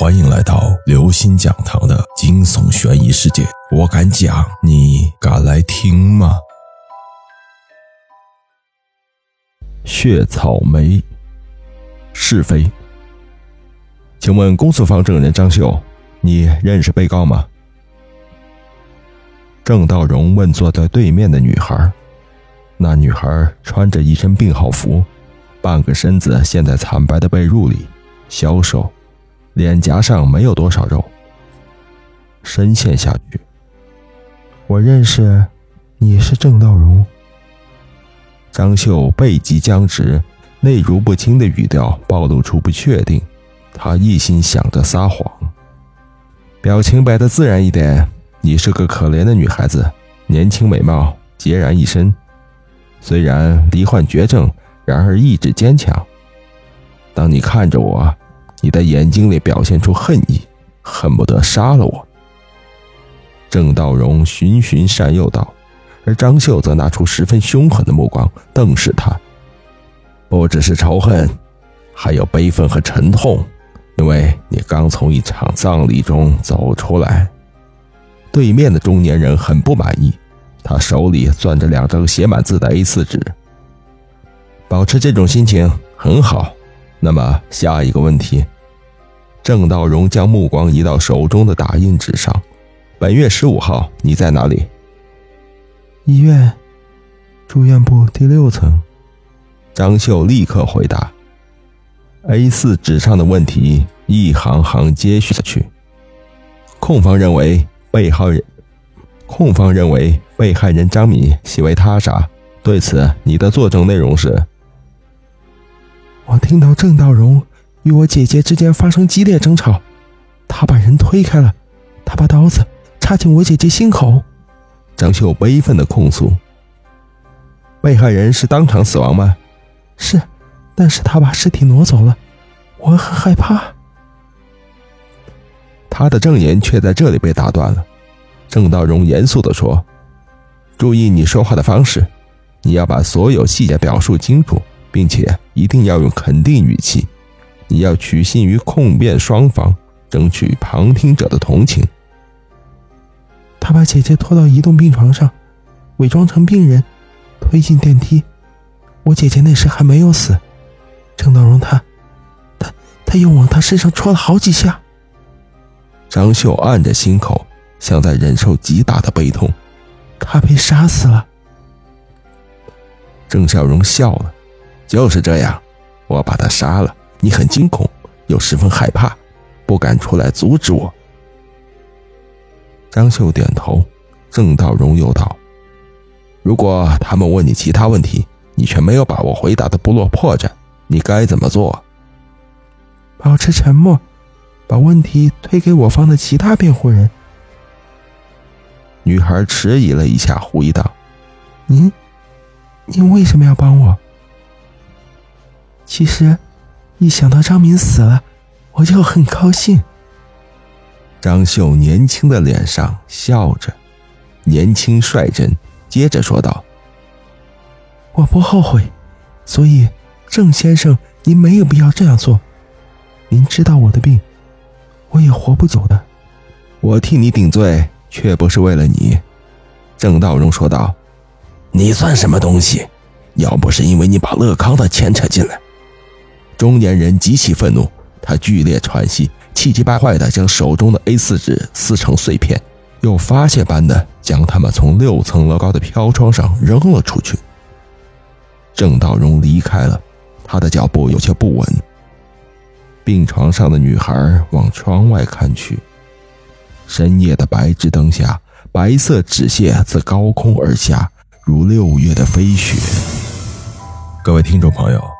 欢迎来到刘星讲堂的惊悚悬疑世界。我敢讲，你敢来听吗？血草莓是非？请问公诉方证人张秀，你认识被告吗？郑道荣问坐在对面的女孩。那女孩穿着一身病号服，半个身子陷在惨白的被褥里，消瘦。脸颊上没有多少肉，深陷下去。我认识，你是郑道荣。张秀背脊僵直，内如不清的语调暴露出不确定。他一心想着撒谎，表情摆得自然一点。你是个可怜的女孩子，年轻美貌，孑然一身。虽然罹患绝症，然而意志坚强。当你看着我。你的眼睛里表现出恨意，恨不得杀了我。郑道荣循循善诱道，而张秀则拿出十分凶狠的目光瞪视他。不只是仇恨，还有悲愤和沉痛，因为你刚从一场葬礼中走出来。对面的中年人很不满意，他手里攥着两张写满字的 A4 纸。保持这种心情很好。那么下一个问题，郑道荣将目光移到手中的打印纸上。本月十五号，你在哪里？医院，住院部第六层。张秀立刻回答。A4 纸上的问题一行行接续下去。控方认为被害人，控方认为被害人张敏系为他杀。对此，你的作证内容是？我听到郑道荣与我姐姐之间发生激烈争吵，他把人推开了，他把刀子插进我姐姐心口。张秀悲愤的控诉：“被害人是当场死亡吗？”“是，但是他把尸体挪走了，我很害怕。”他的证言却在这里被打断了。郑道荣严肃地说：“注意你说话的方式，你要把所有细节表述清楚。”并且一定要用肯定语气，你要取信于控辩双方，争取旁听者的同情。他把姐姐拖到移动病床上，伪装成病人，推进电梯。我姐姐那时还没有死。郑道荣他，他他又往他身上戳了好几下。张秀按着心口，像在忍受极大的悲痛。他被杀死了。郑小荣笑了。就是这样，我把他杀了。你很惊恐，又十分害怕，不敢出来阻止我。张秀点头，郑道荣又道：“如果他们问你其他问题，你却没有把握回答的不落破绽，你该怎么做？”保持沉默，把问题推给我方的其他辩护人。女孩迟疑了一下，狐疑道：“您，您为什么要帮我？”其实，一想到张明死了，我就很高兴。张秀年轻的脸上笑着，年轻率真，接着说道：“我不后悔，所以郑先生，您没有必要这样做。您知道我的病，我也活不久的。我替你顶罪，却不是为了你。”郑道荣说道：“你算什么东西？要不是因为你把乐康的牵扯进来。”中年人极其愤怒，他剧烈喘息，气急败坏地将手中的 A4 纸撕成碎片，又发泄般的将它们从六层楼高的飘窗上扔了出去。郑道荣离开了，他的脚步有些不稳。病床上的女孩往窗外看去，深夜的白炽灯下，白色纸屑自高空而下，如六月的飞雪。各位听众朋友。